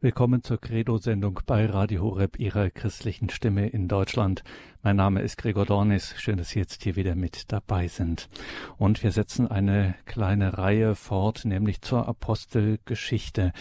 Willkommen zur Credo-Sendung bei Radio Horeb, Ihrer christlichen Stimme in Deutschland. Mein Name ist Gregor Dornis. Schön, dass Sie jetzt hier wieder mit dabei sind. Und wir setzen eine kleine Reihe fort, nämlich zur Apostelgeschichte.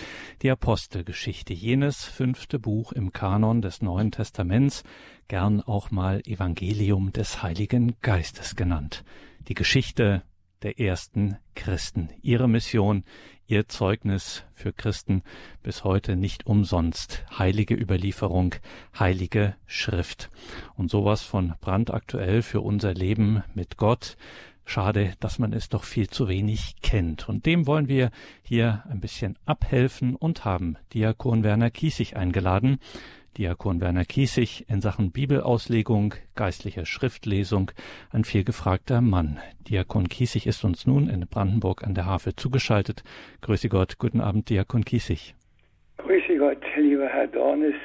Die Apostelgeschichte, jenes fünfte Buch im Kanon des Neuen Testaments, gern auch mal Evangelium des Heiligen Geistes genannt. Die Geschichte der ersten Christen. Ihre Mission, ihr Zeugnis für Christen bis heute nicht umsonst. Heilige Überlieferung, heilige Schrift. Und sowas von brandaktuell für unser Leben mit Gott. Schade, dass man es doch viel zu wenig kennt. Und dem wollen wir hier ein bisschen abhelfen und haben Diakon Werner Kiesig eingeladen. Diakon Werner Kiesig in Sachen Bibelauslegung, geistlicher Schriftlesung, ein vielgefragter Mann. Diakon Kiesig ist uns nun in Brandenburg an der Havel zugeschaltet. Grüße Gott, guten Abend, Diakon Kiesig. Grüße Gott, lieber Herr Dornis.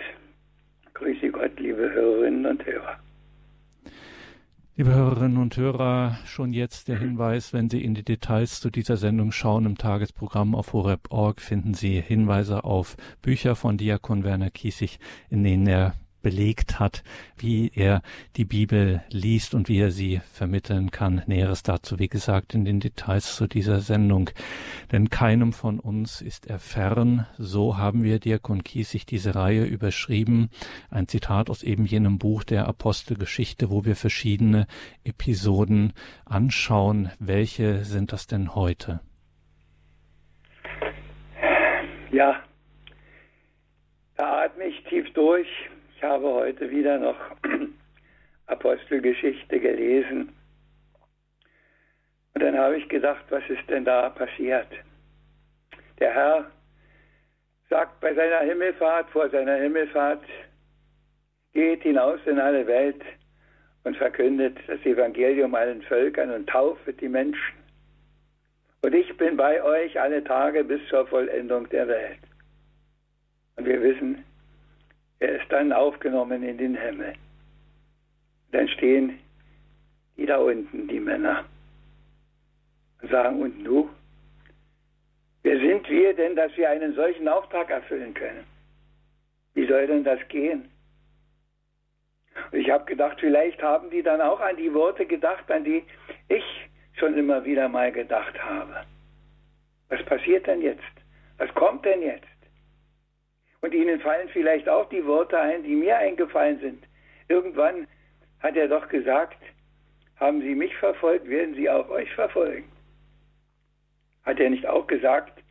Grüße Gott, liebe Hörerinnen und Hörer. Liebe Hörerinnen und Hörer, schon jetzt der Hinweis, wenn Sie in die Details zu dieser Sendung schauen, im Tagesprogramm auf horeb.org finden Sie Hinweise auf Bücher von Diakon Werner Kiesig, in denen er belegt hat, wie er die Bibel liest und wie er sie vermitteln kann. Näheres dazu, wie gesagt, in den Details zu dieser Sendung. Denn keinem von uns ist er fern. So haben wir Diakon Kiesig diese Reihe überschrieben. Ein Zitat aus eben jenem Buch der Apostelgeschichte, wo wir verschiedene Episoden anschauen. Welche sind das denn heute? Ja, da atme ich tief durch ich habe heute wieder noch Apostelgeschichte gelesen. Und dann habe ich gedacht, was ist denn da passiert? Der Herr sagt bei seiner Himmelfahrt, vor seiner Himmelfahrt, geht hinaus in alle Welt und verkündet das Evangelium allen Völkern und taufet die Menschen. Und ich bin bei euch alle Tage bis zur Vollendung der Welt. Und wir wissen, er ist dann aufgenommen in den Himmel. Dann stehen die da unten, die Männer, und sagen, und nu? Wer sind wir denn, dass wir einen solchen Auftrag erfüllen können? Wie soll denn das gehen? Und ich habe gedacht, vielleicht haben die dann auch an die Worte gedacht, an die ich schon immer wieder mal gedacht habe. Was passiert denn jetzt? Was kommt denn jetzt? Und Ihnen fallen vielleicht auch die Worte ein, die mir eingefallen sind. Irgendwann hat er doch gesagt, haben Sie mich verfolgt, werden Sie auch euch verfolgen. Hat er nicht auch gesagt,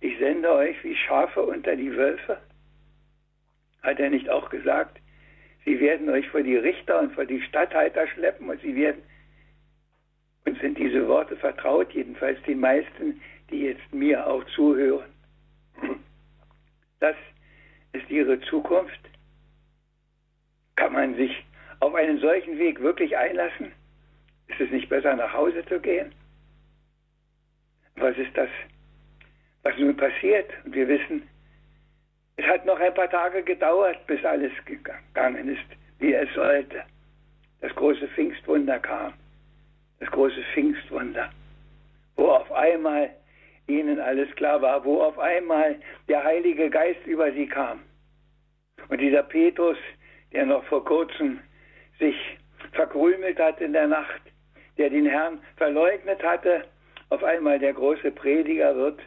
ich sende euch wie Schafe unter die Wölfe? Hat er nicht auch gesagt, Sie werden euch vor die Richter und vor die Statthalter schleppen und Sie werden, und sind diese Worte vertraut, jedenfalls den meisten, die jetzt mir auch zuhören. Das ist ihre Zukunft? Kann man sich auf einen solchen Weg wirklich einlassen? Ist es nicht besser, nach Hause zu gehen? Was ist das, was nun passiert? Und wir wissen, es hat noch ein paar Tage gedauert, bis alles gegangen ist, wie es sollte. Das große Pfingstwunder kam. Das große Pfingstwunder, wo auf einmal ihnen alles klar war, wo auf einmal der Heilige Geist über sie kam. Und dieser Petrus, der noch vor kurzem sich verkrümelt hat in der Nacht, der den Herrn verleugnet hatte, auf einmal der große Prediger wird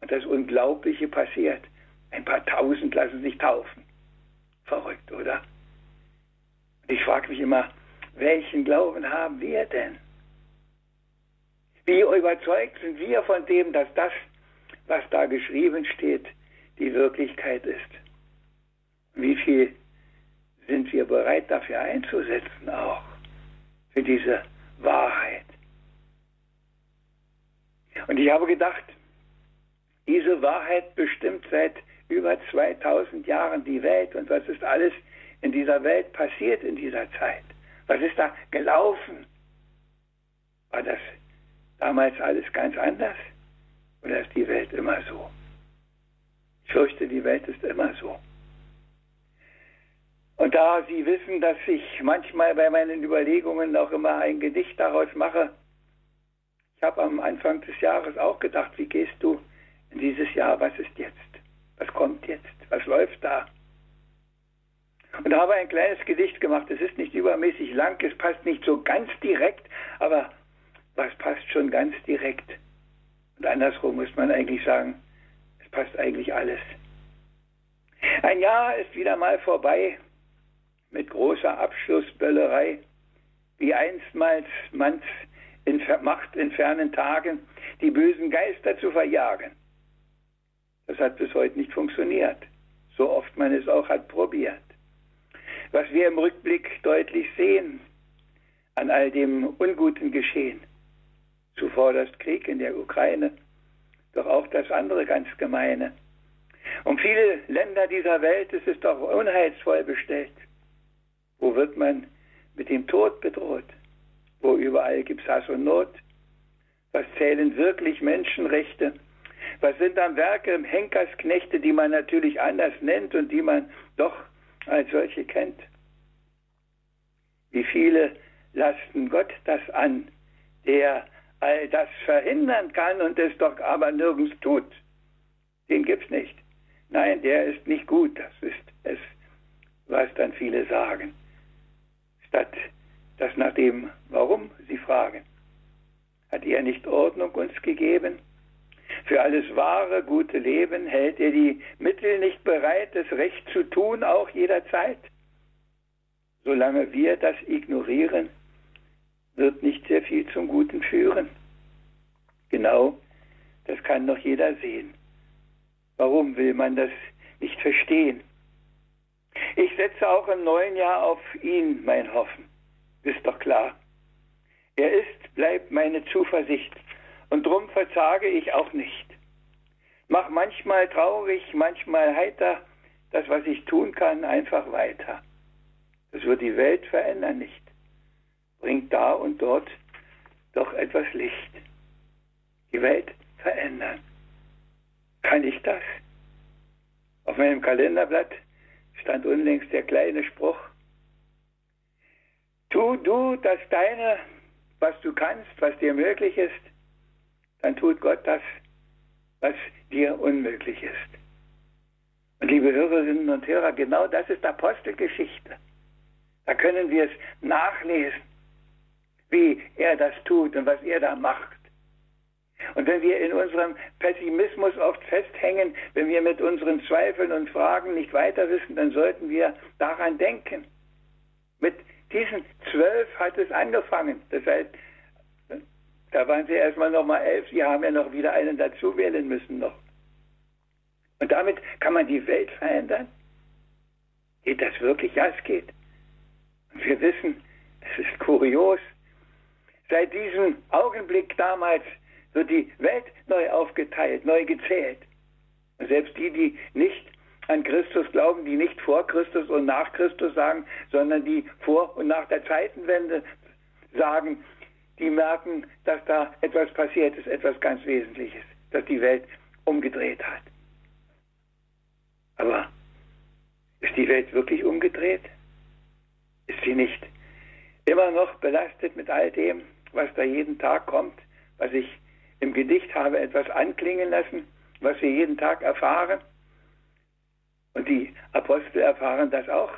und das Unglaubliche passiert. Ein paar Tausend lassen sich taufen. Verrückt, oder? Ich frage mich immer, welchen Glauben haben wir denn? Wie überzeugt sind wir von dem, dass das, was da geschrieben steht, die Wirklichkeit ist? Wie viel sind wir bereit dafür einzusetzen auch, für diese Wahrheit? Und ich habe gedacht, diese Wahrheit bestimmt seit über 2000 Jahren die Welt und was ist alles in dieser Welt passiert in dieser Zeit? Was ist da gelaufen? War das damals alles ganz anders? Oder ist die Welt immer so? Ich fürchte, die Welt ist immer so. Und da Sie wissen, dass ich manchmal bei meinen Überlegungen auch immer ein Gedicht daraus mache, ich habe am Anfang des Jahres auch gedacht, wie gehst du in dieses Jahr, was ist jetzt? Was kommt jetzt? Was läuft da? Und habe ein kleines Gedicht gemacht. Es ist nicht übermäßig lang, es passt nicht so ganz direkt, aber was passt schon ganz direkt? Und andersrum muss man eigentlich sagen, es passt eigentlich alles. Ein Jahr ist wieder mal vorbei mit großer Abschlussböllerei, wie einstmals man's in Macht in fernen Tagen die bösen Geister zu verjagen. Das hat bis heute nicht funktioniert, so oft man es auch hat probiert. Was wir im Rückblick deutlich sehen an all dem unguten Geschehen, zuvor das Krieg in der Ukraine, doch auch das andere ganz Gemeine. Um viele Länder dieser Welt ist es doch unheilsvoll bestellt. Wo wird man mit dem Tod bedroht? Wo überall gibt es Hass und Not? Was zählen wirklich Menschenrechte? Was sind am Werke Henkersknechte, die man natürlich anders nennt und die man doch als solche kennt? Wie viele lasten Gott das an, der all das verhindern kann und es doch aber nirgends tut? Den gibt's nicht. Nein, der ist nicht gut. Das ist es, was dann viele sagen. Statt das nach dem Warum sie fragen. Hat er nicht Ordnung uns gegeben? Für alles wahre, gute Leben hält er die Mittel nicht bereit, das Recht zu tun, auch jederzeit? Solange wir das ignorieren, wird nicht sehr viel zum Guten führen. Genau, das kann doch jeder sehen. Warum will man das nicht verstehen? Ich setze auch im neuen Jahr auf ihn mein Hoffen. Ist doch klar. Er ist, bleibt meine Zuversicht und drum verzage ich auch nicht. Mach manchmal traurig, manchmal heiter, das, was ich tun kann, einfach weiter. Das wird die Welt verändern nicht. Bringt da und dort doch etwas Licht. Die Welt verändern. Kann ich das? Auf meinem Kalenderblatt stand unlängst der kleine Spruch. Tu du das Deine, was du kannst, was dir möglich ist, dann tut Gott das, was dir unmöglich ist. Und liebe Hörerinnen und Hörer, genau das ist Apostelgeschichte. Da können wir es nachlesen, wie er das tut und was er da macht. Und wenn wir in unserem Pessimismus oft festhängen, wenn wir mit unseren Zweifeln und Fragen nicht weiter wissen, dann sollten wir daran denken. Mit diesen zwölf hat es angefangen. Das heißt, da waren sie erstmal noch mal elf. Sie haben ja noch wieder einen dazu wählen müssen noch. Und damit kann man die Welt verändern. Geht das wirklich? Ja, es geht. Und wir wissen, es ist kurios. Seit diesem Augenblick damals wird die Welt neu aufgeteilt, neu gezählt. Und selbst die, die nicht an Christus glauben, die nicht vor Christus und nach Christus sagen, sondern die vor und nach der Zeitenwende sagen, die merken, dass da etwas passiert ist, etwas ganz Wesentliches, dass die Welt umgedreht hat. Aber ist die Welt wirklich umgedreht? Ist sie nicht immer noch belastet mit all dem, was da jeden Tag kommt, was ich im Gedicht habe etwas anklingen lassen, was wir jeden Tag erfahren. Und die Apostel erfahren das auch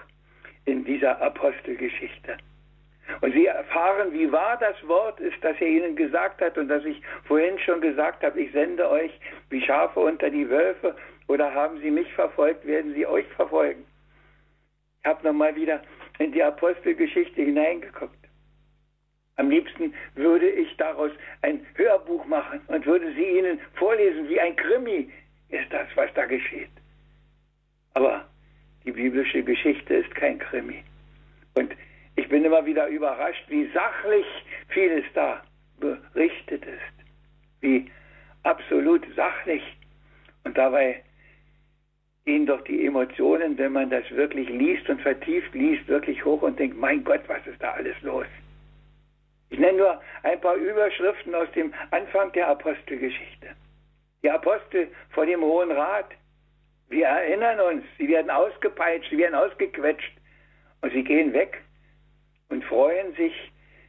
in dieser Apostelgeschichte. Und sie erfahren, wie wahr das Wort ist, das er ihnen gesagt hat und das ich vorhin schon gesagt habe, ich sende euch wie Schafe unter die Wölfe oder haben sie mich verfolgt, werden sie euch verfolgen. Ich habe nochmal wieder in die Apostelgeschichte hineingeguckt. Am liebsten würde ich daraus ein Hörbuch machen und würde sie Ihnen vorlesen, wie ein Krimi ist das, was da geschieht. Aber die biblische Geschichte ist kein Krimi. Und ich bin immer wieder überrascht, wie sachlich vieles da berichtet ist. Wie absolut sachlich. Und dabei gehen doch die Emotionen, wenn man das wirklich liest und vertieft liest, wirklich hoch und denkt, mein Gott, was ist da alles los? Ich nenne nur ein paar Überschriften aus dem Anfang der Apostelgeschichte. Die Apostel vor dem Hohen Rat. Wir erinnern uns, sie werden ausgepeitscht, sie werden ausgequetscht und sie gehen weg und freuen sich,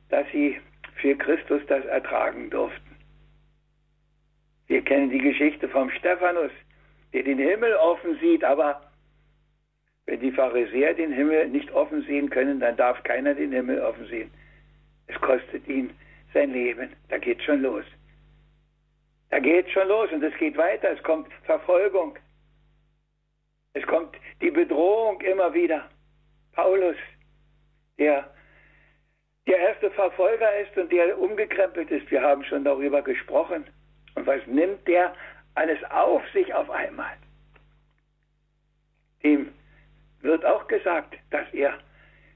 dass sie für Christus das ertragen durften. Wir kennen die Geschichte vom Stephanus, der den Himmel offen sieht, aber wenn die Pharisäer den Himmel nicht offen sehen können, dann darf keiner den Himmel offen sehen. Es kostet ihn sein Leben. Da geht schon los. Da geht schon los und es geht weiter. Es kommt Verfolgung. Es kommt die Bedrohung immer wieder. Paulus, der der erste Verfolger ist und der umgekrempelt ist. Wir haben schon darüber gesprochen. Und was nimmt der alles auf sich auf einmal? Dem wird auch gesagt, dass er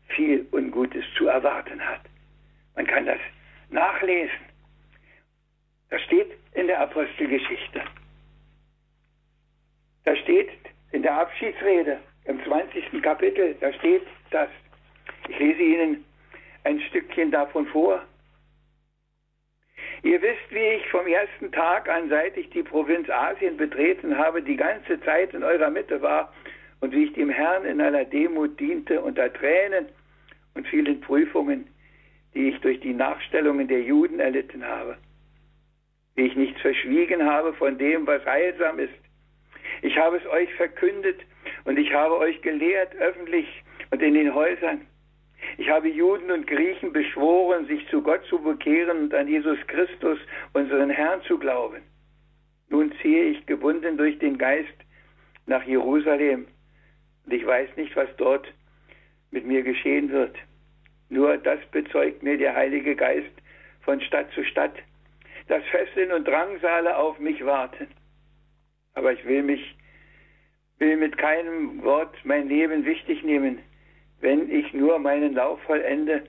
viel Ungutes zu erwarten hat. Man kann das nachlesen. Das steht in der Apostelgeschichte. Da steht in der Abschiedsrede im 20. Kapitel, da steht das. Ich lese Ihnen ein Stückchen davon vor. Ihr wisst, wie ich vom ersten Tag an, seit ich die Provinz Asien betreten habe, die ganze Zeit in eurer Mitte war und wie ich dem Herrn in aller Demut diente unter Tränen und vielen Prüfungen, die ich durch die Nachstellungen der Juden erlitten habe. Wie ich nichts verschwiegen habe von dem, was heilsam ist. Ich habe es euch verkündet und ich habe euch gelehrt öffentlich und in den Häusern. Ich habe Juden und Griechen beschworen, sich zu Gott zu bekehren und an Jesus Christus, unseren Herrn, zu glauben. Nun ziehe ich gebunden durch den Geist nach Jerusalem und ich weiß nicht, was dort mit mir geschehen wird. Nur das bezeugt mir der Heilige Geist von Stadt zu Stadt, dass Fesseln und Drangsale auf mich warten. Aber ich will mich, will mit keinem Wort mein Leben wichtig nehmen wenn ich nur meinen Lauf vollende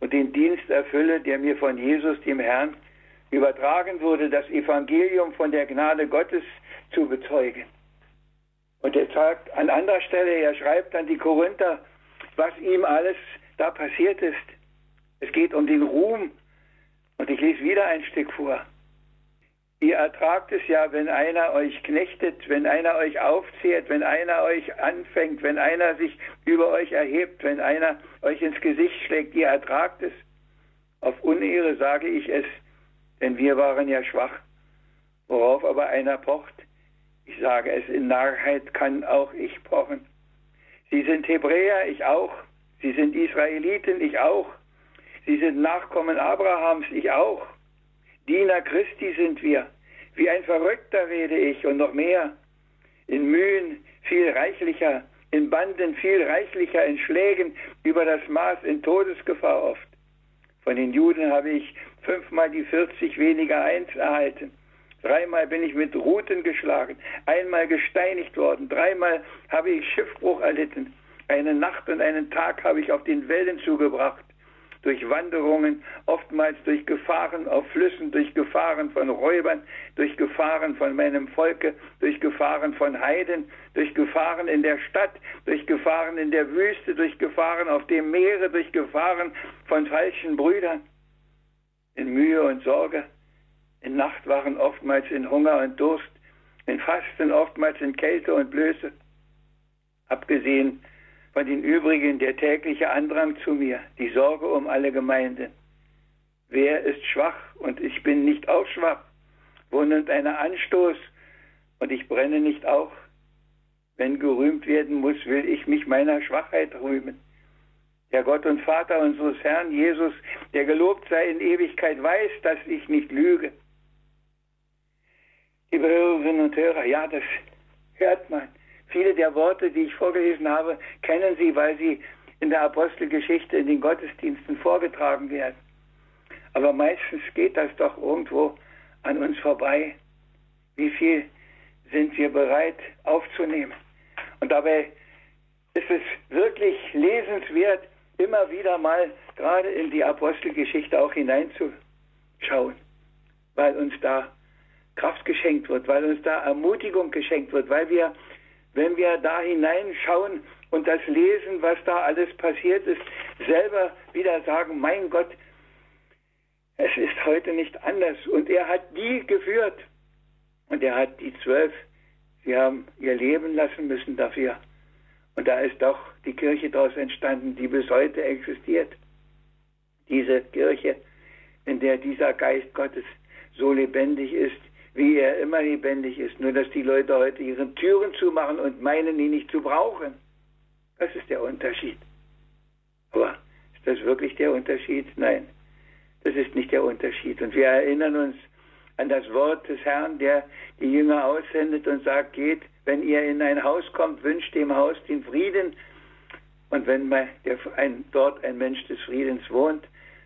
und den Dienst erfülle, der mir von Jesus, dem Herrn, übertragen wurde, das Evangelium von der Gnade Gottes zu bezeugen. Und er sagt an anderer Stelle, er schreibt an die Korinther, was ihm alles da passiert ist. Es geht um den Ruhm. Und ich lese wieder ein Stück vor. Ihr ertragt es ja, wenn einer euch knechtet, wenn einer euch aufzehrt, wenn einer euch anfängt, wenn einer sich über euch erhebt, wenn einer euch ins Gesicht schlägt. Ihr ertragt es. Auf Unehre sage ich es, denn wir waren ja schwach. Worauf aber einer pocht, ich sage es, in Narrheit kann auch ich pochen. Sie sind Hebräer, ich auch. Sie sind Israeliten, ich auch. Sie sind Nachkommen Abrahams, ich auch. Diener Christi sind wir. Wie ein Verrückter rede ich und noch mehr. In Mühen viel reichlicher, in Banden viel reichlicher, in Schlägen über das Maß, in Todesgefahr oft. Von den Juden habe ich fünfmal die 40 weniger eins erhalten. Dreimal bin ich mit Ruten geschlagen, einmal gesteinigt worden, dreimal habe ich Schiffbruch erlitten. Eine Nacht und einen Tag habe ich auf den Wellen zugebracht. Durch Wanderungen, oftmals durch Gefahren auf Flüssen, durch Gefahren von Räubern, durch Gefahren von meinem Volke, durch Gefahren von Heiden, durch Gefahren in der Stadt, durch Gefahren in der Wüste, durch Gefahren auf dem Meere, durch Gefahren von falschen Brüdern, in Mühe und Sorge, in Nacht waren oftmals in Hunger und Durst, in Fasten oftmals in Kälte und Blöße. Abgesehen von den übrigen der tägliche Andrang zu mir, die Sorge um alle Gemeinden. Wer ist schwach und ich bin nicht auch schwach? Wo nimmt einer Anstoß und ich brenne nicht auch? Wenn gerühmt werden muss, will ich mich meiner Schwachheit rühmen. Der Gott und Vater unseres Herrn Jesus, der gelobt sei in Ewigkeit, weiß, dass ich nicht lüge. Liebe Hörerinnen und Hörer, ja, das hört man. Viele der Worte, die ich vorgelesen habe, kennen Sie, weil sie in der Apostelgeschichte in den Gottesdiensten vorgetragen werden. Aber meistens geht das doch irgendwo an uns vorbei. Wie viel sind wir bereit aufzunehmen? Und dabei ist es wirklich lesenswert, immer wieder mal gerade in die Apostelgeschichte auch hineinzuschauen, weil uns da Kraft geschenkt wird, weil uns da Ermutigung geschenkt wird, weil wir wenn wir da hineinschauen und das lesen, was da alles passiert ist, selber wieder sagen, mein Gott, es ist heute nicht anders. Und er hat die geführt. Und er hat die zwölf, sie haben ihr Leben lassen müssen dafür. Und da ist doch die Kirche daraus entstanden, die bis heute existiert. Diese Kirche, in der dieser Geist Gottes so lebendig ist, wie er immer lebendig ist, nur dass die Leute heute ihre Türen zumachen und meinen, ihn nicht zu brauchen. Das ist der Unterschied. Aber ist das wirklich der Unterschied? Nein, das ist nicht der Unterschied. Und wir erinnern uns an das Wort des Herrn, der die Jünger aussendet und sagt, geht, wenn ihr in ein Haus kommt, wünscht dem Haus den Frieden. Und wenn der, ein, dort ein Mensch des Friedens wohnt,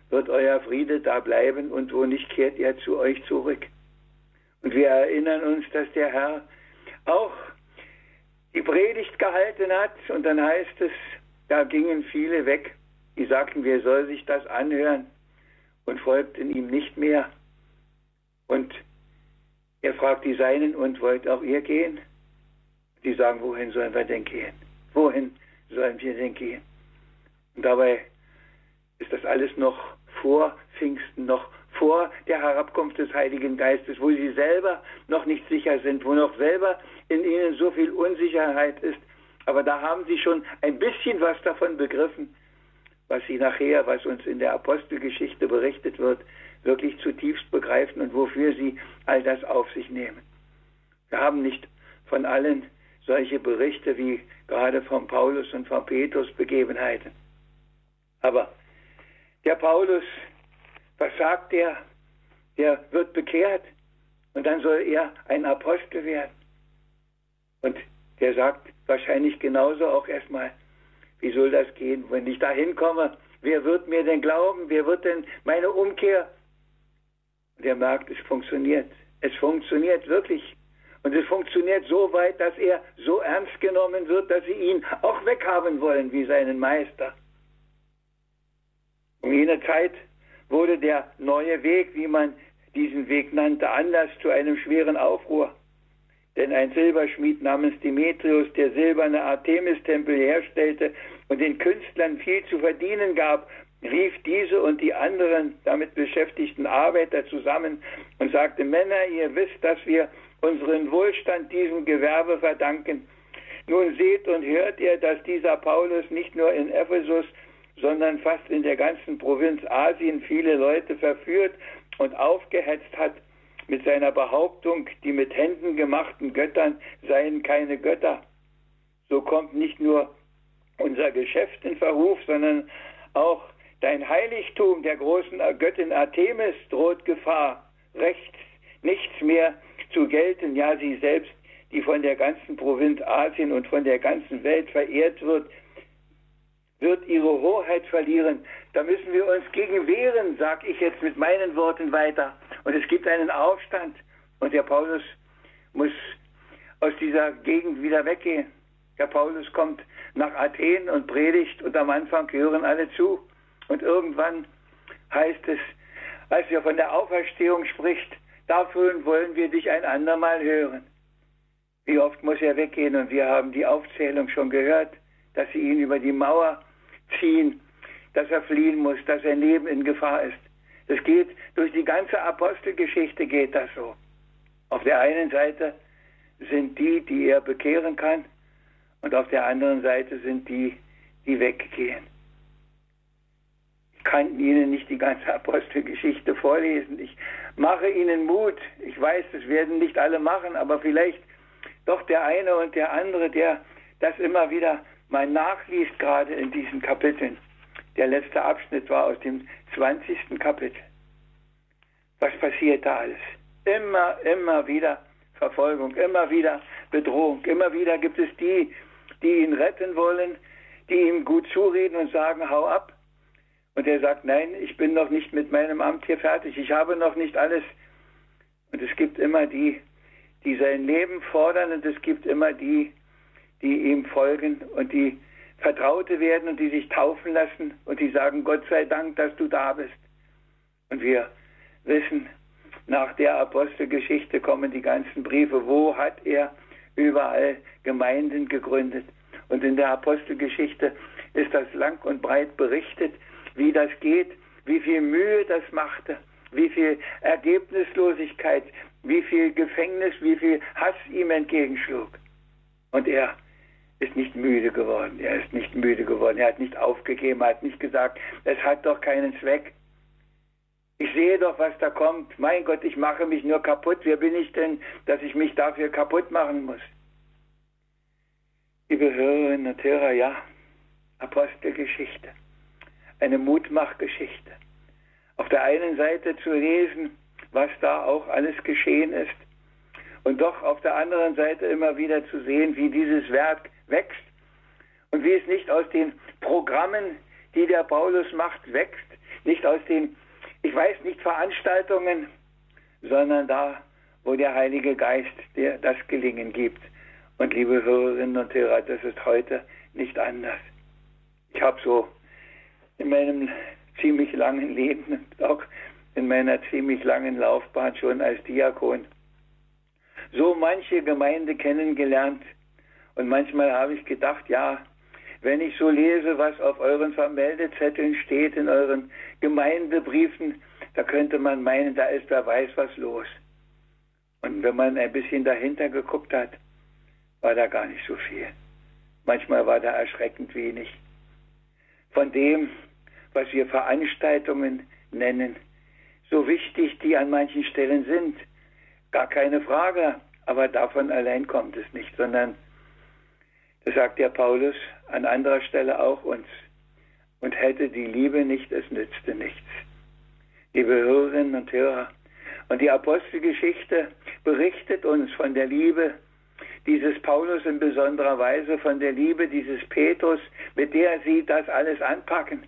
wird euer Friede da bleiben und wo nicht kehrt er zu euch zurück. Und wir erinnern uns, dass der Herr auch die Predigt gehalten hat und dann heißt es, da gingen viele weg, die sagten, wer soll sich das anhören und folgten ihm nicht mehr. Und er fragt die Seinen und wollt auch ihr gehen? Die sagen, wohin sollen wir denn gehen? Wohin sollen wir denn gehen? Und dabei ist das alles noch vor Pfingsten, noch vor der Herabkunft des Heiligen Geistes, wo sie selber noch nicht sicher sind, wo noch selber in ihnen so viel Unsicherheit ist. Aber da haben sie schon ein bisschen was davon begriffen, was sie nachher, was uns in der Apostelgeschichte berichtet wird, wirklich zutiefst begreifen und wofür sie all das auf sich nehmen. Wir haben nicht von allen solche Berichte wie gerade von Paulus und von Petrus Begebenheiten. Aber der Paulus, was sagt er? Der wird bekehrt und dann soll er ein Apostel werden. Und der sagt wahrscheinlich genauso auch erstmal, wie soll das gehen, wenn ich da hinkomme? Wer wird mir denn glauben? Wer wird denn meine Umkehr? Der merkt, es funktioniert. Es funktioniert wirklich. Und es funktioniert so weit, dass er so ernst genommen wird, dass sie ihn auch weghaben wollen wie seinen Meister. Um jene Zeit wurde der neue Weg, wie man diesen Weg nannte, Anlass zu einem schweren Aufruhr. Denn ein Silberschmied namens Demetrius, der silberne Artemis-Tempel herstellte und den Künstlern viel zu verdienen gab, rief diese und die anderen damit beschäftigten Arbeiter zusammen und sagte, Männer, ihr wisst, dass wir unseren Wohlstand diesem Gewerbe verdanken. Nun seht und hört ihr, dass dieser Paulus nicht nur in Ephesus, sondern fast in der ganzen Provinz Asien viele Leute verführt und aufgehetzt hat mit seiner Behauptung, die mit Händen gemachten Göttern seien keine Götter. So kommt nicht nur unser Geschäft in Verruf, sondern auch Dein Heiligtum der großen Göttin Artemis droht Gefahr, rechts nichts mehr zu gelten, ja sie selbst, die von der ganzen Provinz Asien und von der ganzen Welt verehrt wird, wird ihre Hoheit verlieren. Da müssen wir uns gegen wehren, sag ich jetzt mit meinen Worten weiter. Und es gibt einen Aufstand und der Paulus muss aus dieser Gegend wieder weggehen. Der Paulus kommt nach Athen und predigt und am Anfang hören alle zu. Und irgendwann heißt es, als er von der Auferstehung spricht, dafür wollen wir dich ein andermal hören. Wie oft muss er weggehen? Und wir haben die Aufzählung schon gehört, dass sie ihn über die Mauer ziehen, dass er fliehen muss, dass sein Leben in Gefahr ist. Das geht durch die ganze Apostelgeschichte geht das so. Auf der einen Seite sind die, die er bekehren kann, und auf der anderen Seite sind die, die weggehen kann Ihnen nicht die ganze Apostelgeschichte vorlesen. Ich mache Ihnen Mut. Ich weiß, das werden nicht alle machen, aber vielleicht doch der eine und der andere, der das immer wieder mal nachliest, gerade in diesen Kapiteln. Der letzte Abschnitt war aus dem 20. Kapitel. Was passiert da alles? Immer, immer wieder Verfolgung, immer wieder Bedrohung, immer wieder gibt es die, die ihn retten wollen, die ihm gut zureden und sagen, hau ab. Und er sagt, nein, ich bin noch nicht mit meinem Amt hier fertig, ich habe noch nicht alles. Und es gibt immer die, die sein Leben fordern und es gibt immer die, die ihm folgen und die Vertraute werden und die sich taufen lassen und die sagen, Gott sei Dank, dass du da bist. Und wir wissen, nach der Apostelgeschichte kommen die ganzen Briefe. Wo hat er überall Gemeinden gegründet? Und in der Apostelgeschichte ist das lang und breit berichtet, wie das geht, wie viel Mühe das machte, wie viel Ergebnislosigkeit, wie viel Gefängnis, wie viel Hass ihm entgegenschlug. Und er ist nicht müde geworden. Er ist nicht müde geworden. Er hat nicht aufgegeben, er hat nicht gesagt, es hat doch keinen Zweck. Ich sehe doch, was da kommt. Mein Gott, ich mache mich nur kaputt. Wer bin ich denn, dass ich mich dafür kaputt machen muss? Liebe Hörerinnen und Hörer, ja, Apostelgeschichte, eine Mutmachgeschichte. Auf der einen Seite zu lesen, was da auch alles geschehen ist, und doch auf der anderen Seite immer wieder zu sehen, wie dieses Werk wächst und wie es nicht aus den Programmen, die der Paulus macht, wächst, nicht aus den, ich weiß nicht, Veranstaltungen, sondern da, wo der Heilige Geist dir das Gelingen gibt. Und liebe Hörerinnen und Hörer, das ist heute nicht anders. Ich habe so in meinem ziemlich langen Leben, auch in meiner ziemlich langen Laufbahn schon als Diakon, so manche Gemeinde kennengelernt. Und manchmal habe ich gedacht, ja, wenn ich so lese, was auf euren Vermeldezetteln steht, in euren Gemeindebriefen, da könnte man meinen, da ist wer weiß was los. Und wenn man ein bisschen dahinter geguckt hat, war da gar nicht so viel. Manchmal war da erschreckend wenig. Von dem, was wir Veranstaltungen nennen, so wichtig die an manchen Stellen sind, Gar keine Frage, aber davon allein kommt es nicht, sondern, sagt ja Paulus an anderer Stelle auch uns, und hätte die Liebe nicht, es nützte nichts. Liebe Hörerinnen und Hörer, und die Apostelgeschichte berichtet uns von der Liebe dieses Paulus in besonderer Weise, von der Liebe dieses Petrus, mit der sie das alles anpacken,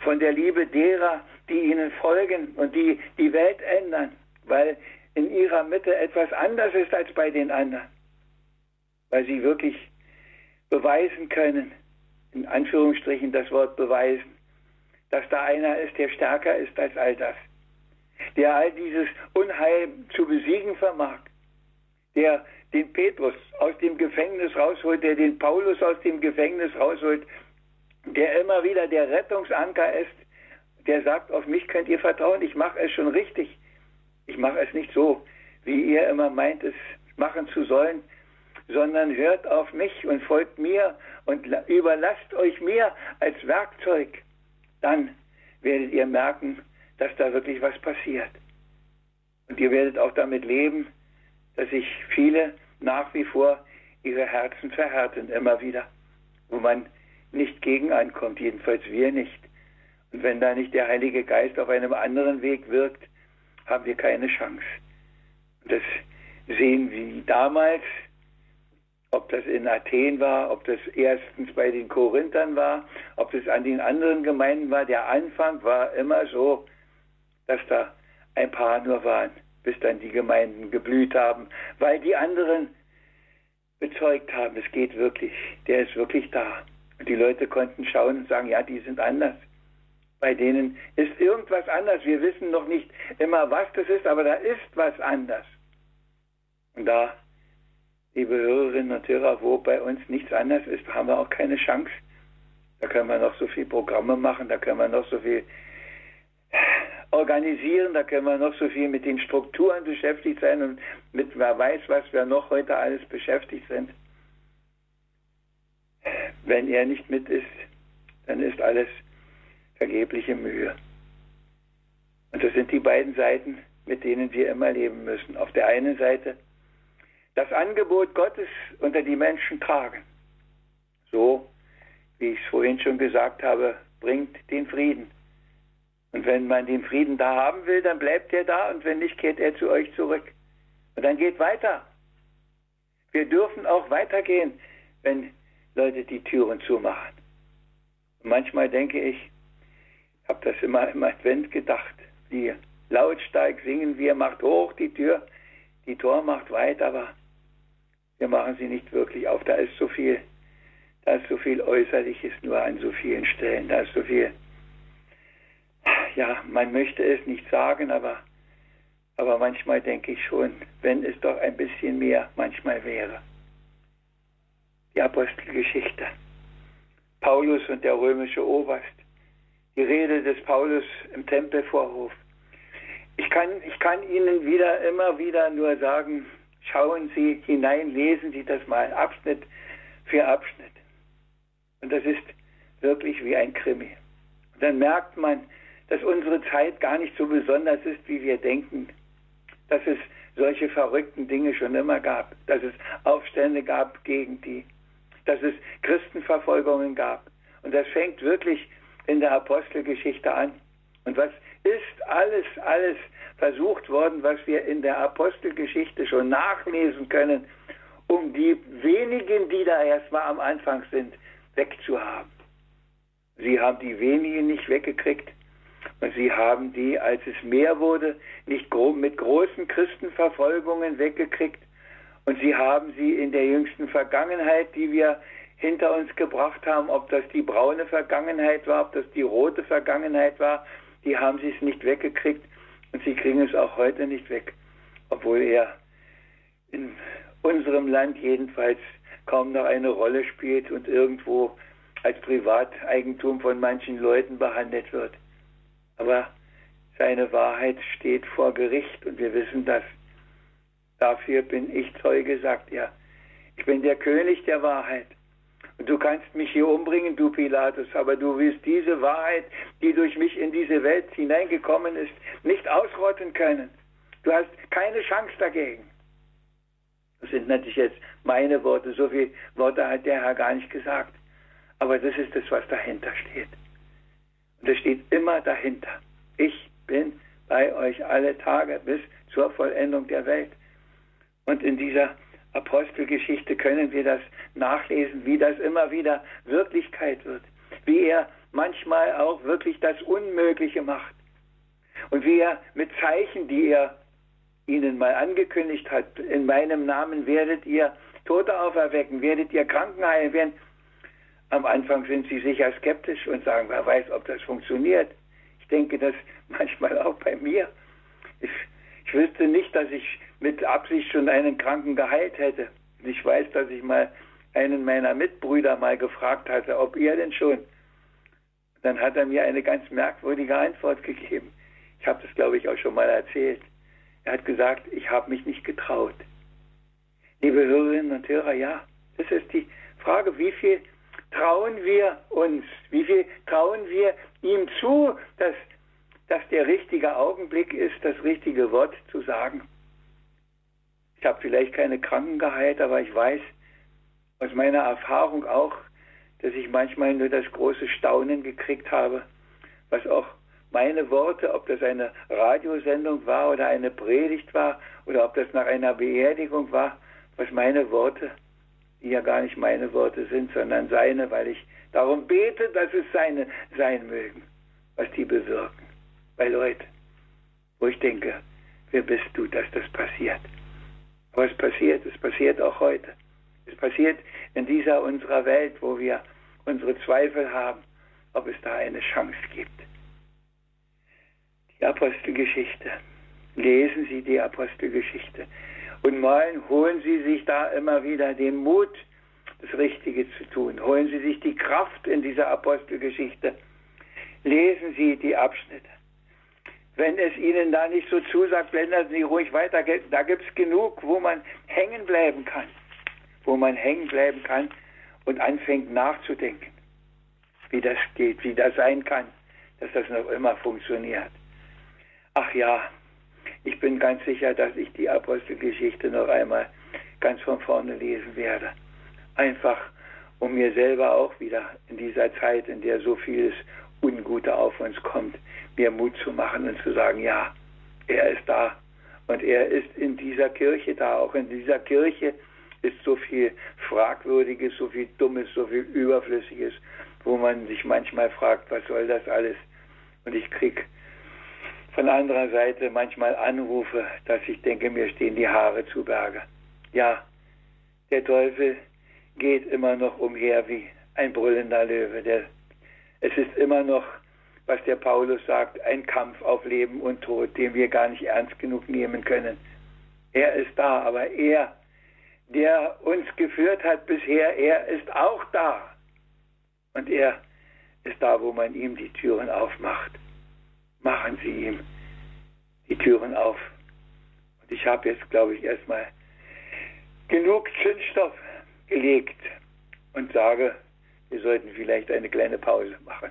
von der Liebe derer, die ihnen folgen und die die Welt ändern, weil in ihrer Mitte etwas anders ist als bei den anderen, weil sie wirklich beweisen können, in Anführungsstrichen das Wort beweisen, dass da einer ist, der stärker ist als all das, der all dieses Unheil zu besiegen vermag, der den Petrus aus dem Gefängnis rausholt, der den Paulus aus dem Gefängnis rausholt, der immer wieder der Rettungsanker ist, der sagt, auf mich könnt ihr vertrauen, ich mache es schon richtig. Ich mache es nicht so, wie ihr immer meint, es machen zu sollen, sondern hört auf mich und folgt mir und überlasst euch mir als Werkzeug. Dann werdet ihr merken, dass da wirklich was passiert. Und ihr werdet auch damit leben, dass sich viele nach wie vor ihre Herzen verhärten, immer wieder, wo man nicht gegen ankommt, jedenfalls wir nicht. Und wenn da nicht der Heilige Geist auf einem anderen Weg wirkt, haben wir keine Chance. Das sehen wir damals, ob das in Athen war, ob das erstens bei den Korinthern war, ob das an den anderen Gemeinden war. Der Anfang war immer so, dass da ein paar nur waren, bis dann die Gemeinden geblüht haben, weil die anderen bezeugt haben, es geht wirklich, der ist wirklich da. Und die Leute konnten schauen und sagen, ja, die sind anders. Bei denen ist irgendwas anders. Wir wissen noch nicht immer, was das ist, aber da ist was anders. Und da, liebe Hörerinnen und Hörer, wo bei uns nichts anders ist, haben wir auch keine Chance. Da können wir noch so viel Programme machen, da können wir noch so viel organisieren, da können wir noch so viel mit den Strukturen beschäftigt sein und mit wer weiß, was wir noch heute alles beschäftigt sind. Wenn er nicht mit ist, dann ist alles vergebliche Mühe. Und das sind die beiden Seiten, mit denen wir immer leben müssen. Auf der einen Seite das Angebot Gottes unter die Menschen tragen. So, wie ich es vorhin schon gesagt habe, bringt den Frieden. Und wenn man den Frieden da haben will, dann bleibt er da und wenn nicht, kehrt er zu euch zurück. Und dann geht weiter. Wir dürfen auch weitergehen, wenn Leute die Türen zumachen. Und manchmal denke ich, habe das immer im Advent gedacht. Wie lautstark singen wir, macht hoch die Tür, die Tor macht weit, aber wir machen sie nicht wirklich auf. Da ist so viel, da ist so viel Äußerliches nur an so vielen Stellen. Da ist so viel, ja, man möchte es nicht sagen, aber, aber manchmal denke ich schon, wenn es doch ein bisschen mehr manchmal wäre. Die Apostelgeschichte. Paulus und der römische Oberst die Rede des Paulus im Tempelvorhof. Ich kann, ich kann Ihnen wieder, immer wieder nur sagen, schauen Sie hinein, lesen Sie das mal Abschnitt für Abschnitt. Und das ist wirklich wie ein Krimi. Und dann merkt man, dass unsere Zeit gar nicht so besonders ist, wie wir denken. Dass es solche verrückten Dinge schon immer gab. Dass es Aufstände gab gegen die. Dass es Christenverfolgungen gab. Und das fängt wirklich in der Apostelgeschichte an. Und was ist alles, alles versucht worden, was wir in der Apostelgeschichte schon nachlesen können, um die wenigen, die da erstmal am Anfang sind, wegzuhaben. Sie haben die wenigen nicht weggekriegt und sie haben die, als es mehr wurde, nicht mit großen Christenverfolgungen weggekriegt und sie haben sie in der jüngsten Vergangenheit, die wir hinter uns gebracht haben, ob das die braune Vergangenheit war, ob das die rote Vergangenheit war, die haben sie es nicht weggekriegt und sie kriegen es auch heute nicht weg, obwohl er in unserem Land jedenfalls kaum noch eine Rolle spielt und irgendwo als Privateigentum von manchen Leuten behandelt wird. Aber seine Wahrheit steht vor Gericht und wir wissen das. Dafür bin ich Zeuge, sagt er. Ich bin der König der Wahrheit. Du kannst mich hier umbringen, du Pilatus, aber du wirst diese Wahrheit, die durch mich in diese Welt hineingekommen ist, nicht ausrotten können. Du hast keine Chance dagegen. Das sind natürlich jetzt meine Worte, so viele Worte hat der Herr gar nicht gesagt. Aber das ist das, was dahinter steht. Und es steht immer dahinter. Ich bin bei euch alle Tage bis zur Vollendung der Welt. Und in dieser Apostelgeschichte können wir das nachlesen, wie das immer wieder Wirklichkeit wird, wie er manchmal auch wirklich das Unmögliche macht und wie er mit Zeichen, die er ihnen mal angekündigt hat, in meinem Namen werdet ihr Tote auferwecken, werdet ihr Kranken heilen werden. Am Anfang sind sie sicher skeptisch und sagen, wer weiß, ob das funktioniert. Ich denke das manchmal auch bei mir. Ich, ich wüsste nicht, dass ich mit Absicht schon einen Kranken geheilt hätte. Ich weiß, dass ich mal einen meiner Mitbrüder mal gefragt hatte, ob er denn schon. Dann hat er mir eine ganz merkwürdige Antwort gegeben. Ich habe das, glaube ich, auch schon mal erzählt. Er hat gesagt, ich habe mich nicht getraut. Liebe Hörerinnen und Hörer, ja, das ist die Frage, wie viel trauen wir uns, wie viel trauen wir ihm zu, dass, dass der richtige Augenblick ist, das richtige Wort zu sagen. Ich habe vielleicht keine Kranken geheilt, aber ich weiß aus meiner Erfahrung auch, dass ich manchmal nur das große Staunen gekriegt habe, was auch meine Worte, ob das eine Radiosendung war oder eine Predigt war oder ob das nach einer Beerdigung war, was meine Worte, die ja gar nicht meine Worte sind, sondern seine, weil ich darum bete, dass es seine sein mögen, was die bewirken. Bei Leuten, wo ich denke, wer bist du, dass das passiert? Aber es passiert, es passiert auch heute. Es passiert in dieser unserer Welt, wo wir unsere Zweifel haben, ob es da eine Chance gibt. Die Apostelgeschichte. Lesen Sie die Apostelgeschichte. Und malen, holen Sie sich da immer wieder den Mut, das Richtige zu tun. Holen Sie sich die Kraft in dieser Apostelgeschichte. Lesen Sie die Abschnitte. Wenn es Ihnen da nicht so zusagt, blenden Sie ruhig weiter. Da gibt es genug, wo man hängen bleiben kann. Wo man hängen bleiben kann und anfängt nachzudenken, wie das geht, wie das sein kann, dass das noch immer funktioniert. Ach ja, ich bin ganz sicher, dass ich die Apostelgeschichte noch einmal ganz von vorne lesen werde. Einfach, um mir selber auch wieder in dieser Zeit, in der so vieles Ungute auf uns kommt, mir Mut zu machen und zu sagen, ja, er ist da. Und er ist in dieser Kirche da. Auch in dieser Kirche ist so viel Fragwürdiges, so viel Dummes, so viel Überflüssiges, wo man sich manchmal fragt, was soll das alles? Und ich krieg von anderer Seite manchmal Anrufe, dass ich denke, mir stehen die Haare zu Berge. Ja, der Teufel geht immer noch umher wie ein brüllender Löwe. Der, es ist immer noch, was der Paulus sagt, ein Kampf auf Leben und Tod, den wir gar nicht ernst genug nehmen können. Er ist da, aber er, der uns geführt hat bisher, er ist auch da. Und er ist da, wo man ihm die Türen aufmacht machen Sie ihm die Türen auf. Und ich habe jetzt, glaube ich, erstmal genug Zündstoff gelegt und sage, wir sollten vielleicht eine kleine Pause machen.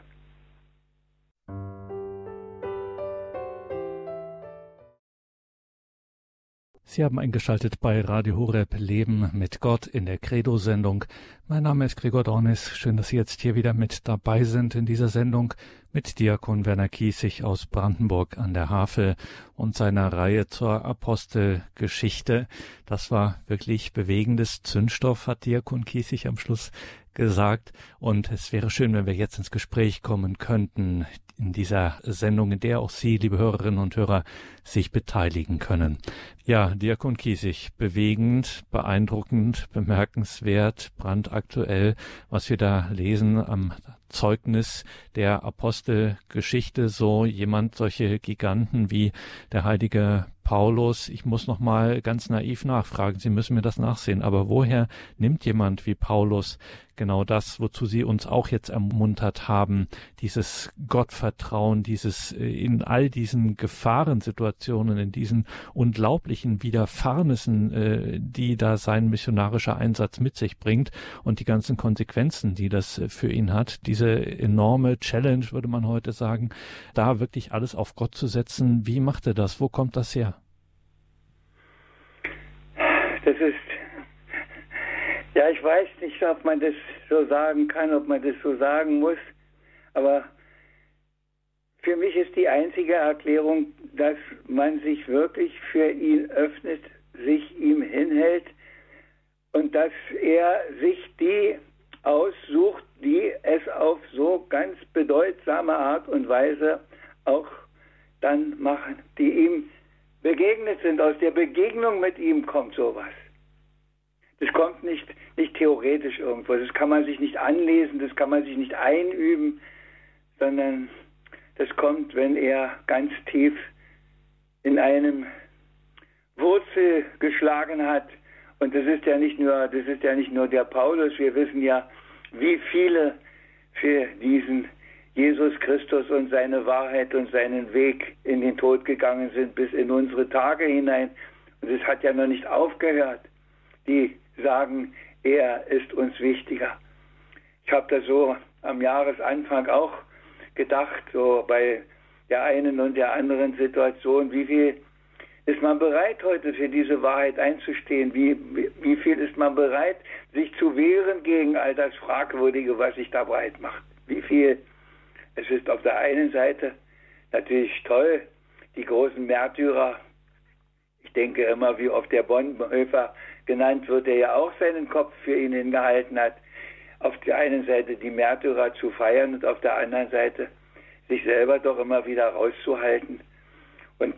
Sie haben eingeschaltet bei Radio Horeb Leben mit Gott in der Credo-Sendung. Mein Name ist Gregor Dornis. Schön, dass Sie jetzt hier wieder mit dabei sind in dieser Sendung, mit Diakon Werner Kiesig aus Brandenburg an der Havel und seiner Reihe zur Apostelgeschichte. Das war wirklich bewegendes Zündstoff, hat Diakon Kiesig am Schluss gesagt. Und es wäre schön, wenn wir jetzt ins Gespräch kommen könnten in dieser Sendung, in der auch Sie, liebe Hörerinnen und Hörer, sich beteiligen können. Ja, Diakon Kiesig, bewegend, beeindruckend, bemerkenswert, brandaktuell, was wir da lesen am Zeugnis der Apostelgeschichte, so jemand, solche Giganten wie der heilige Paulus. Ich muss noch mal ganz naiv nachfragen. Sie müssen mir das nachsehen. Aber woher nimmt jemand wie Paulus genau das, wozu Sie uns auch jetzt ermuntert haben, dieses Gottvertrauen, dieses äh, in all diesen Gefahrensituationen, in diesen unglaublichen Widerfahrnissen, äh, die da sein missionarischer Einsatz mit sich bringt und die ganzen Konsequenzen, die das für ihn hat, diese enorme Challenge, würde man heute sagen, da wirklich alles auf Gott zu setzen. Wie macht er das? Wo kommt das her? Das ist, ja, ich weiß nicht, ob man das so sagen kann, ob man das so sagen muss, aber für mich ist die einzige Erklärung, dass man sich wirklich für ihn öffnet, sich ihm hinhält und dass er sich die aussucht, die es auf so ganz bedeutsame Art und Weise auch dann machen, die ihm begegnet sind. Aus der Begegnung mit ihm kommt sowas. Das kommt nicht, nicht theoretisch irgendwo. Das kann man sich nicht anlesen, das kann man sich nicht einüben, sondern das kommt, wenn er ganz tief in einem Wurzel geschlagen hat. Und das ist ja nicht nur, das ist ja nicht nur der Paulus. Wir wissen ja, wie viele für diesen Jesus Christus und seine Wahrheit und seinen Weg in den Tod gegangen sind bis in unsere Tage hinein. Und es hat ja noch nicht aufgehört. Die sagen, er ist uns wichtiger. Ich habe das so am Jahresanfang auch gedacht, so bei der einen und der anderen Situation, wie viel ist man bereit heute für diese Wahrheit einzustehen? Wie, wie, viel ist man bereit, sich zu wehren gegen all das Fragwürdige, was sich da breit macht? Wie viel? Es ist auf der einen Seite natürlich toll, die großen Märtyrer. Ich denke immer, wie oft der Bonhoeffer genannt wird, der ja auch seinen Kopf für ihn hingehalten hat. Auf der einen Seite die Märtyrer zu feiern und auf der anderen Seite sich selber doch immer wieder rauszuhalten und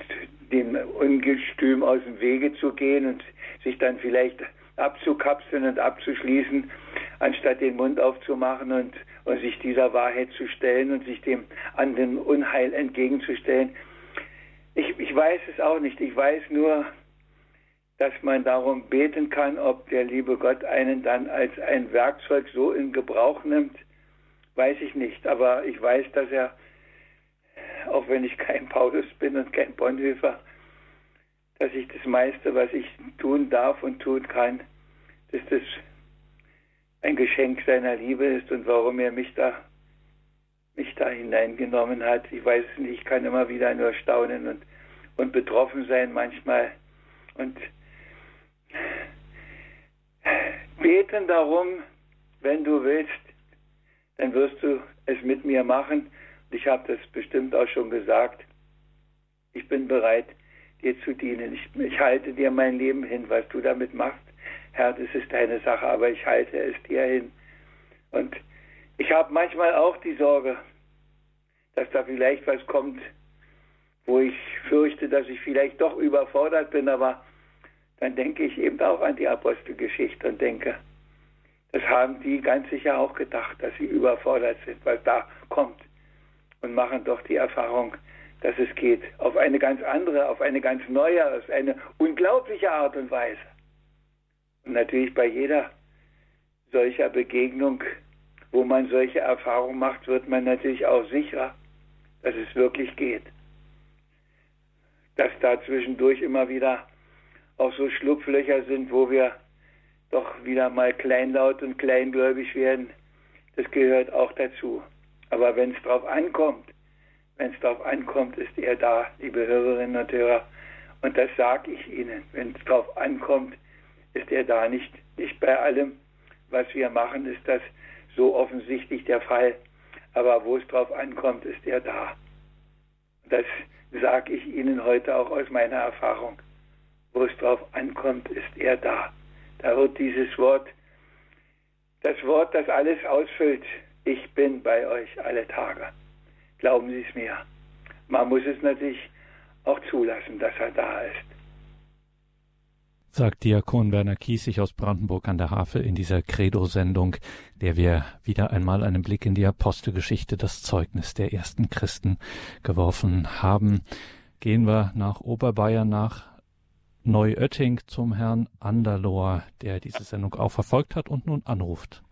dem Ungestüm aus dem Wege zu gehen und sich dann vielleicht abzukapseln und abzuschließen, anstatt den Mund aufzumachen und, und sich dieser Wahrheit zu stellen und sich dem anderen Unheil entgegenzustellen. Ich, ich weiß es auch nicht. Ich weiß nur, dass man darum beten kann, ob der liebe Gott einen dann als ein Werkzeug so in Gebrauch nimmt, weiß ich nicht. Aber ich weiß, dass er auch wenn ich kein Paulus bin und kein Bonhoeffer, dass ich das meiste, was ich tun darf und tun kann, dass das ein Geschenk seiner Liebe ist und warum er mich da mich da hineingenommen hat. Ich weiß es nicht, ich kann immer wieder nur staunen und, und betroffen sein manchmal und beten darum, wenn du willst, dann wirst du es mit mir machen ich habe das bestimmt auch schon gesagt. Ich bin bereit, dir zu dienen. Ich, ich, halte dir mein Leben hin, was du damit machst. Herr, das ist deine Sache, aber ich halte es dir hin. Und ich habe manchmal auch die Sorge, dass da vielleicht was kommt, wo ich fürchte, dass ich vielleicht doch überfordert bin, aber dann denke ich eben auch an die Apostelgeschichte und denke, das haben die ganz sicher auch gedacht, dass sie überfordert sind, was da kommt und machen doch die Erfahrung, dass es geht auf eine ganz andere, auf eine ganz neue, auf eine unglaubliche Art und Weise. Und natürlich bei jeder solcher Begegnung, wo man solche Erfahrungen macht, wird man natürlich auch sicherer, dass es wirklich geht. Dass da zwischendurch immer wieder auch so Schlupflöcher sind, wo wir doch wieder mal kleinlaut und kleingläubig werden, das gehört auch dazu. Aber wenn es darauf ankommt, wenn es darauf ankommt, ist er da, liebe Hörerinnen und Hörer, Und das sage ich Ihnen. Wenn es darauf ankommt, ist er da nicht. Nicht bei allem, was wir machen, ist das so offensichtlich der Fall. Aber wo es darauf ankommt, ist er da. Das sage ich Ihnen heute auch aus meiner Erfahrung. Wo es darauf ankommt, ist er da. Da wird dieses Wort, das Wort, das alles ausfüllt, ich bin bei euch alle Tage. Glauben Sie es mir. Man muss es natürlich auch zulassen, dass er da ist. Sagt Diakon Werner Kiesig aus Brandenburg an der Havel in dieser Credo-Sendung, der wir wieder einmal einen Blick in die Apostelgeschichte, das Zeugnis der ersten Christen geworfen haben. Gehen wir nach Oberbayern, nach Neuötting zum Herrn Anderlohr, der diese Sendung auch verfolgt hat und nun anruft.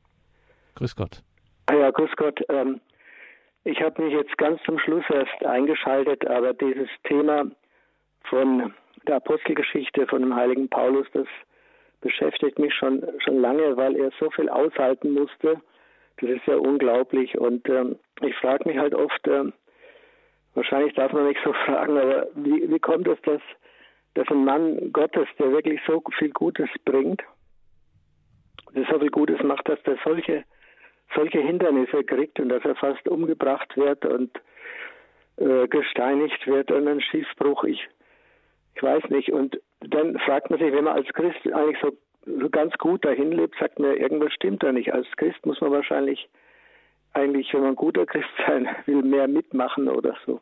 Grüß Gott. Ja, grüß Gott. Ähm, ich habe mich jetzt ganz zum Schluss erst eingeschaltet, aber dieses Thema von der Apostelgeschichte von dem heiligen Paulus, das beschäftigt mich schon, schon lange, weil er so viel aushalten musste. Das ist ja unglaublich. Und ähm, ich frage mich halt oft, äh, wahrscheinlich darf man nicht so fragen, aber wie, wie kommt es, dass, dass ein Mann Gottes, der wirklich so viel Gutes bringt, der so viel Gutes macht, dass der solche, solche Hindernisse kriegt und dass er fast umgebracht wird und äh, gesteinigt wird und ein Schiffbruch. Ich, ich weiß nicht. Und dann fragt man sich, wenn man als Christ eigentlich so, so ganz gut dahin lebt, sagt man, irgendwas stimmt da nicht. Als Christ muss man wahrscheinlich eigentlich, wenn man ein guter Christ sein will, mehr mitmachen oder so.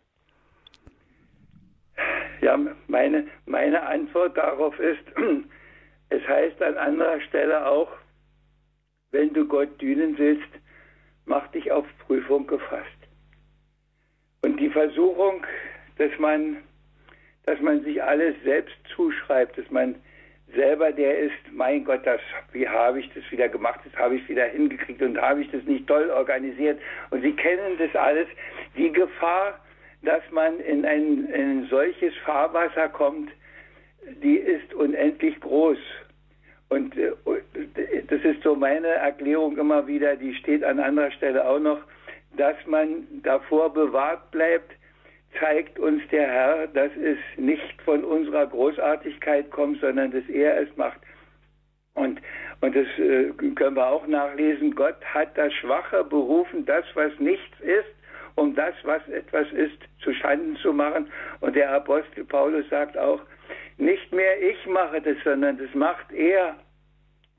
Ja, meine, meine Antwort darauf ist, es heißt an anderer Stelle auch, wenn du Gott dienen willst, mach dich auf Prüfung gefasst. Und die Versuchung, dass man dass man sich alles selbst zuschreibt, dass man selber der ist, mein Gott, das, wie habe ich das wieder gemacht, das habe ich wieder hingekriegt und habe ich das nicht toll organisiert. Und Sie kennen das alles. Die Gefahr, dass man in ein, in ein solches Fahrwasser kommt, die ist unendlich groß. Und äh, das ist so meine Erklärung immer wieder, die steht an anderer Stelle auch noch, dass man davor bewahrt bleibt, zeigt uns der Herr, dass es nicht von unserer Großartigkeit kommt, sondern dass er es macht. Und, und das äh, können wir auch nachlesen. Gott hat das Schwache berufen, das, was nichts ist, um das, was etwas ist, zu Schanden zu machen. Und der Apostel Paulus sagt auch, nicht mehr ich mache das, sondern das macht er.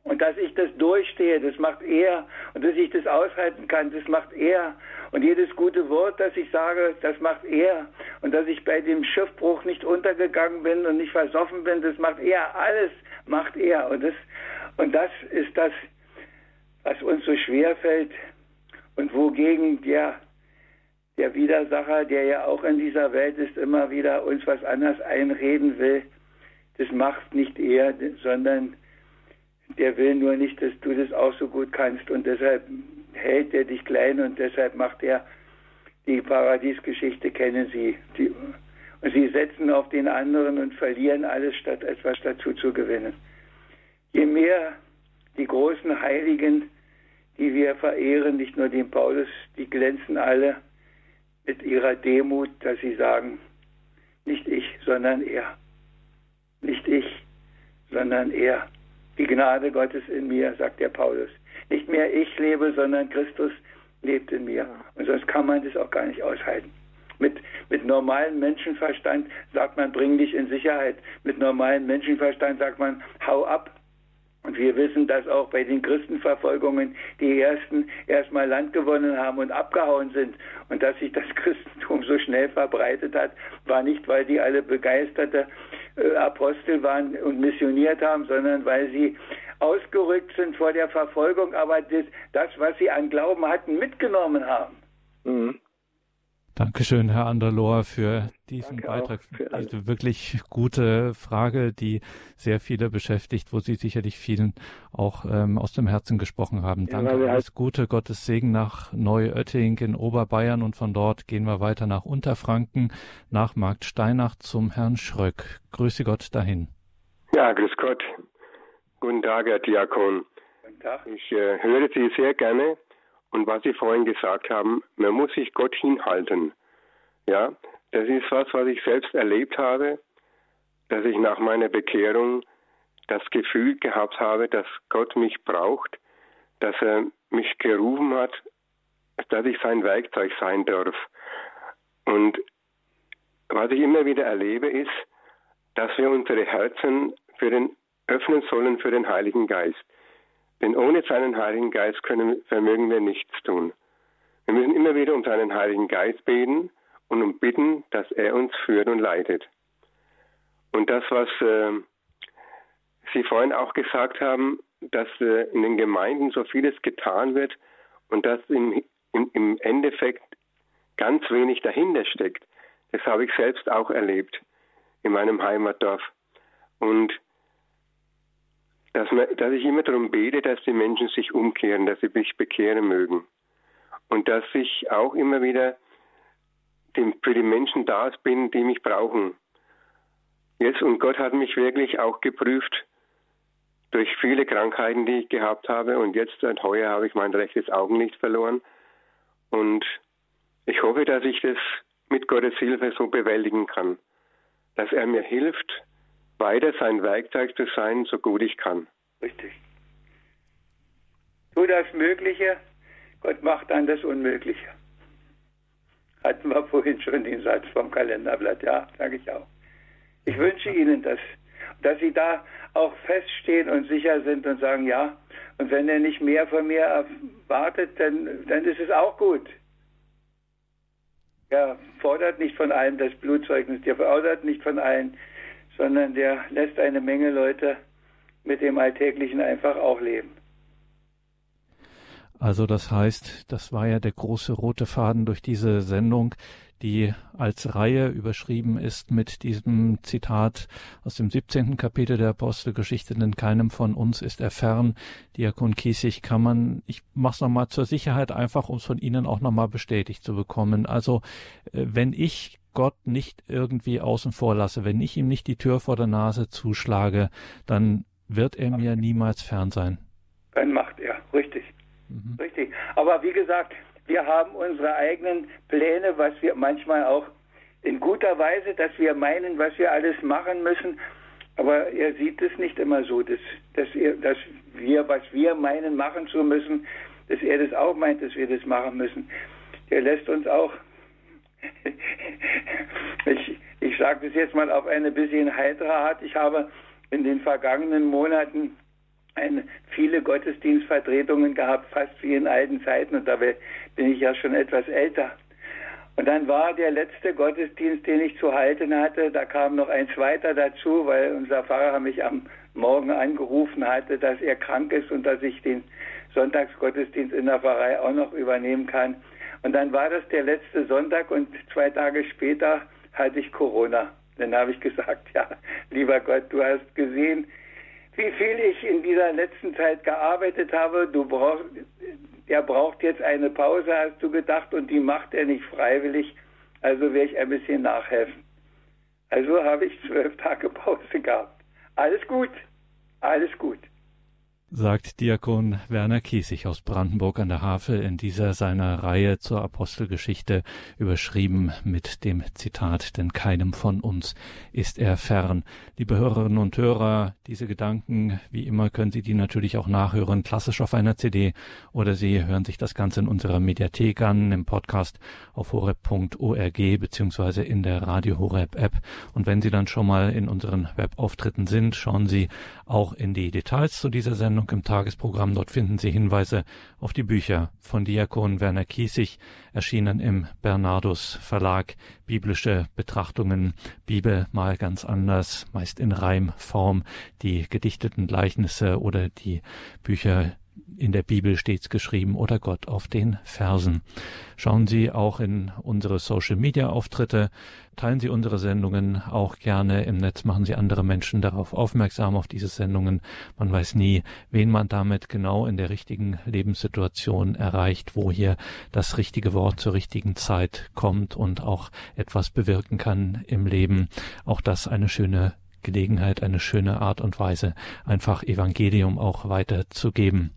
Und dass ich das durchstehe, das macht er. Und dass ich das aushalten kann, das macht er. Und jedes gute Wort, das ich sage, das macht er. Und dass ich bei dem Schiffbruch nicht untergegangen bin und nicht versoffen bin, das macht er. Alles macht er. Und das, und das ist das, was uns so schwer fällt und wogegen der, der Widersacher, der ja auch in dieser Welt ist, immer wieder uns was anderes einreden will. Das macht nicht er, sondern der will nur nicht, dass du das auch so gut kannst und deshalb hält er dich klein und deshalb macht er die Paradiesgeschichte, kennen Sie. Die, und sie setzen auf den anderen und verlieren alles, statt etwas dazu zu gewinnen. Je mehr die großen Heiligen, die wir verehren, nicht nur den Paulus, die glänzen alle mit ihrer Demut, dass sie sagen, nicht ich, sondern er. Nicht ich, sondern er. Die Gnade Gottes in mir, sagt der Paulus. Nicht mehr ich lebe, sondern Christus lebt in mir. Und sonst kann man das auch gar nicht aushalten. Mit, mit normalem Menschenverstand sagt man, bring dich in Sicherheit. Mit normalem Menschenverstand sagt man, hau ab. Und wir wissen, dass auch bei den Christenverfolgungen die Ersten erstmal Land gewonnen haben und abgehauen sind. Und dass sich das Christentum so schnell verbreitet hat, war nicht, weil die alle begeisterte äh, Apostel waren und missioniert haben, sondern weil sie ausgerückt sind vor der Verfolgung, aber das, das was sie an Glauben hatten, mitgenommen haben. Mhm. Dankeschön, Herr Anderlohr, für diesen Danke Beitrag. Für diese wirklich gute Frage, die sehr viele beschäftigt, wo Sie sicherlich vielen auch ähm, aus dem Herzen gesprochen haben. Ja, Danke, alles halt Gute, Gottes Segen nach Neuötting in Oberbayern und von dort gehen wir weiter nach Unterfranken, nach Markt Steinach zum Herrn Schröck. Grüße Gott dahin. Ja, grüß Gott. Guten Tag, Herr Diakon. Guten Tag. Ich äh, höre Sie sehr gerne und was Sie vorhin gesagt haben, man muss sich Gott hinhalten. Ja, das ist was, was ich selbst erlebt habe. dass ich nach meiner Bekehrung das Gefühl gehabt habe, dass Gott mich braucht, dass er mich gerufen hat, dass ich sein Werkzeug sein darf. Und was ich immer wieder erlebe, ist, dass wir unsere Herzen für den, öffnen sollen für den Heiligen Geist. Denn ohne seinen Heiligen Geist können, vermögen wir nichts tun. Wir müssen immer wieder um seinen Heiligen Geist beten und um bitten, dass er uns führt und leitet. Und das, was äh, Sie vorhin auch gesagt haben, dass äh, in den Gemeinden so vieles getan wird und dass im, im, im Endeffekt ganz wenig dahinter steckt. Das habe ich selbst auch erlebt in meinem Heimatdorf. Und dass, man, dass ich immer darum bete, dass die Menschen sich umkehren, dass sie sich bekehren mögen. Und dass ich auch immer wieder für die Menschen da bin, die mich brauchen. Jetzt, und Gott hat mich wirklich auch geprüft durch viele Krankheiten, die ich gehabt habe. Und jetzt, seit heuer, habe ich mein rechtes Augenlicht verloren. Und ich hoffe, dass ich das mit Gottes Hilfe so bewältigen kann. Dass er mir hilft, weiter sein Werkzeug zu sein, so gut ich kann. Richtig. Tu das Mögliche, Gott macht dann das Unmögliche. Hatten wir vorhin schon den Satz vom Kalenderblatt, ja, sage ich auch. Ich wünsche Ihnen das, dass Sie da auch feststehen und sicher sind und sagen, ja, und wenn er nicht mehr von mir erwartet, dann, dann ist es auch gut. Er fordert nicht von allen das Blutzeugnis, der fordert nicht von allen, sondern der lässt eine Menge Leute mit dem Alltäglichen einfach auch leben. Also das heißt, das war ja der große rote Faden durch diese Sendung, die als Reihe überschrieben ist mit diesem Zitat aus dem 17. Kapitel der Apostelgeschichte, denn keinem von uns ist er fern. Diakon Kiesig kann man, ich mach's nochmal zur Sicherheit einfach, um es von Ihnen auch nochmal bestätigt zu bekommen. Also, äh, wenn ich Gott nicht irgendwie außen vor lasse, wenn ich ihm nicht die Tür vor der Nase zuschlage, dann wird er mir niemals fern sein. Dann macht er, richtig. Mhm. Richtig. Aber wie gesagt, wir haben unsere eigenen Pläne, was wir manchmal auch in guter Weise, dass wir meinen, was wir alles machen müssen. Aber er sieht es nicht immer so, dass, dass, er, dass wir, was wir meinen, machen zu müssen, dass er das auch meint, dass wir das machen müssen. Er lässt uns auch, ich, ich sage das jetzt mal auf eine bisschen heitere Art, ich habe in den vergangenen Monaten eine, viele Gottesdienstvertretungen gehabt, fast wie in alten Zeiten. Und dabei bin ich ja schon etwas älter. Und dann war der letzte Gottesdienst, den ich zu halten hatte, da kam noch ein zweiter dazu, weil unser Pfarrer mich am Morgen angerufen hatte, dass er krank ist und dass ich den Sonntagsgottesdienst in der Pfarrei auch noch übernehmen kann. Und dann war das der letzte Sonntag und zwei Tage später hatte ich Corona. Dann habe ich gesagt, ja, lieber Gott, du hast gesehen, wie viel ich in dieser letzten Zeit gearbeitet habe. Du brauchst, er braucht jetzt eine Pause, hast du gedacht, und die macht er nicht freiwillig. Also werde ich ein bisschen nachhelfen. Also habe ich zwölf Tage Pause gehabt. Alles gut, alles gut sagt Diakon Werner Kiesig aus Brandenburg an der Havel in dieser seiner Reihe zur Apostelgeschichte überschrieben mit dem Zitat, denn keinem von uns ist er fern. Liebe Hörerinnen und Hörer, diese Gedanken, wie immer, können Sie die natürlich auch nachhören, klassisch auf einer CD oder Sie hören sich das Ganze in unserer Mediathek an, im Podcast auf horeb.org beziehungsweise in der Radio Horeb App. Und wenn Sie dann schon mal in unseren Webauftritten sind, schauen Sie auch in die Details zu dieser Sendung Sendung im Tagesprogramm. Dort finden Sie Hinweise auf die Bücher von Diakon Werner Kiesig, erschienen im Bernardus Verlag. Biblische Betrachtungen, Bibel mal ganz anders, meist in Reimform, die gedichteten Gleichnisse oder die Bücher in der Bibel stets geschrieben oder Gott auf den Versen. Schauen Sie auch in unsere Social Media Auftritte, teilen Sie unsere Sendungen auch gerne im Netz, machen Sie andere Menschen darauf aufmerksam auf diese Sendungen. Man weiß nie, wen man damit genau in der richtigen Lebenssituation erreicht, wo hier das richtige Wort zur richtigen Zeit kommt und auch etwas bewirken kann im Leben. Auch das eine schöne Gelegenheit, eine schöne Art und Weise, einfach Evangelium auch weiterzugeben.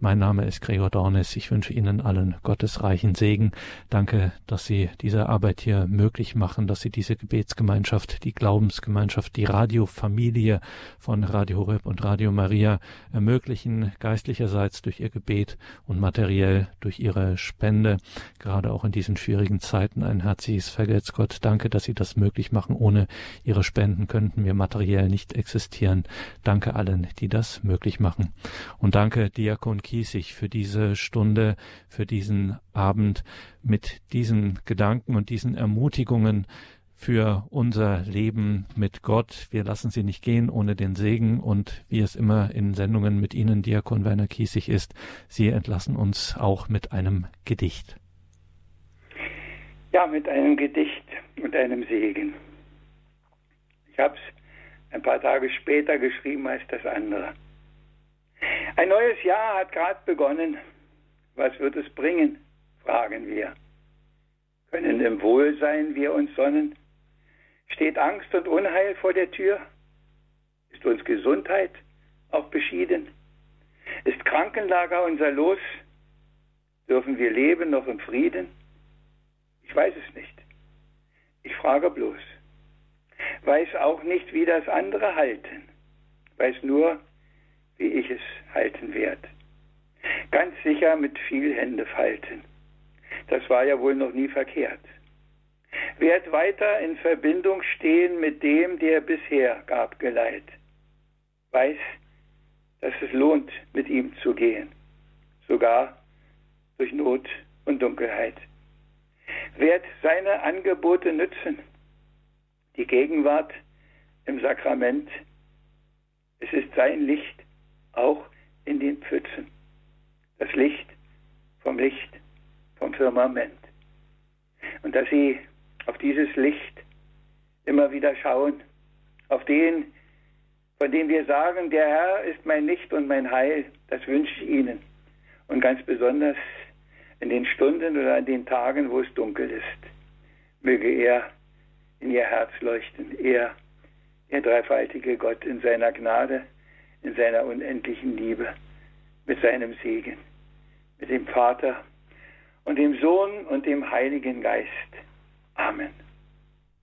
Mein Name ist Gregor Dornis. Ich wünsche Ihnen allen gottesreichen Segen. Danke, dass Sie diese Arbeit hier möglich machen, dass Sie diese Gebetsgemeinschaft, die Glaubensgemeinschaft, die Radiofamilie von Radio Horeb und Radio Maria ermöglichen, geistlicherseits durch Ihr Gebet und materiell durch Ihre Spende, gerade auch in diesen schwierigen Zeiten. Ein herzliches Vergelt's Gott. Danke, dass Sie das möglich machen. Ohne Ihre Spenden könnten wir materiell nicht existieren. Danke allen, die das möglich machen. Und danke, Diakon Kiesig für diese Stunde, für diesen Abend mit diesen Gedanken und diesen Ermutigungen für unser Leben mit Gott. Wir lassen sie nicht gehen ohne den Segen und wie es immer in Sendungen mit Ihnen, Diakon Werner Kiesig ist, Sie entlassen uns auch mit einem Gedicht. Ja, mit einem Gedicht und einem Segen. Ich habe es ein paar Tage später geschrieben als das andere. Ein neues Jahr hat gerade begonnen. Was wird es bringen? fragen wir. Können im Wohlsein wir uns sonnen? Steht Angst und Unheil vor der Tür? Ist uns Gesundheit auch beschieden? Ist Krankenlager unser Los? Dürfen wir leben noch im Frieden? Ich weiß es nicht. Ich frage bloß. Weiß auch nicht, wie das andere halten. Weiß nur, wie ich es halten werde. Ganz sicher mit viel Hände falten. Das war ja wohl noch nie verkehrt. Werd weiter in Verbindung stehen mit dem, der bisher gab Geleit. Weiß, dass es lohnt, mit ihm zu gehen, sogar durch Not und Dunkelheit. Werd seine Angebote nützen, die Gegenwart im Sakrament. Es ist sein Licht, auch in den Pfützen. Das Licht vom Licht vom Firmament. Und dass Sie auf dieses Licht immer wieder schauen, auf den, von dem wir sagen, der Herr ist mein Licht und mein Heil, das wünsche ich Ihnen. Und ganz besonders in den Stunden oder an den Tagen, wo es dunkel ist, möge er in Ihr Herz leuchten, er, der dreifaltige Gott in seiner Gnade, in seiner unendlichen Liebe, mit seinem Segen, mit dem Vater und dem Sohn und dem Heiligen Geist. Amen.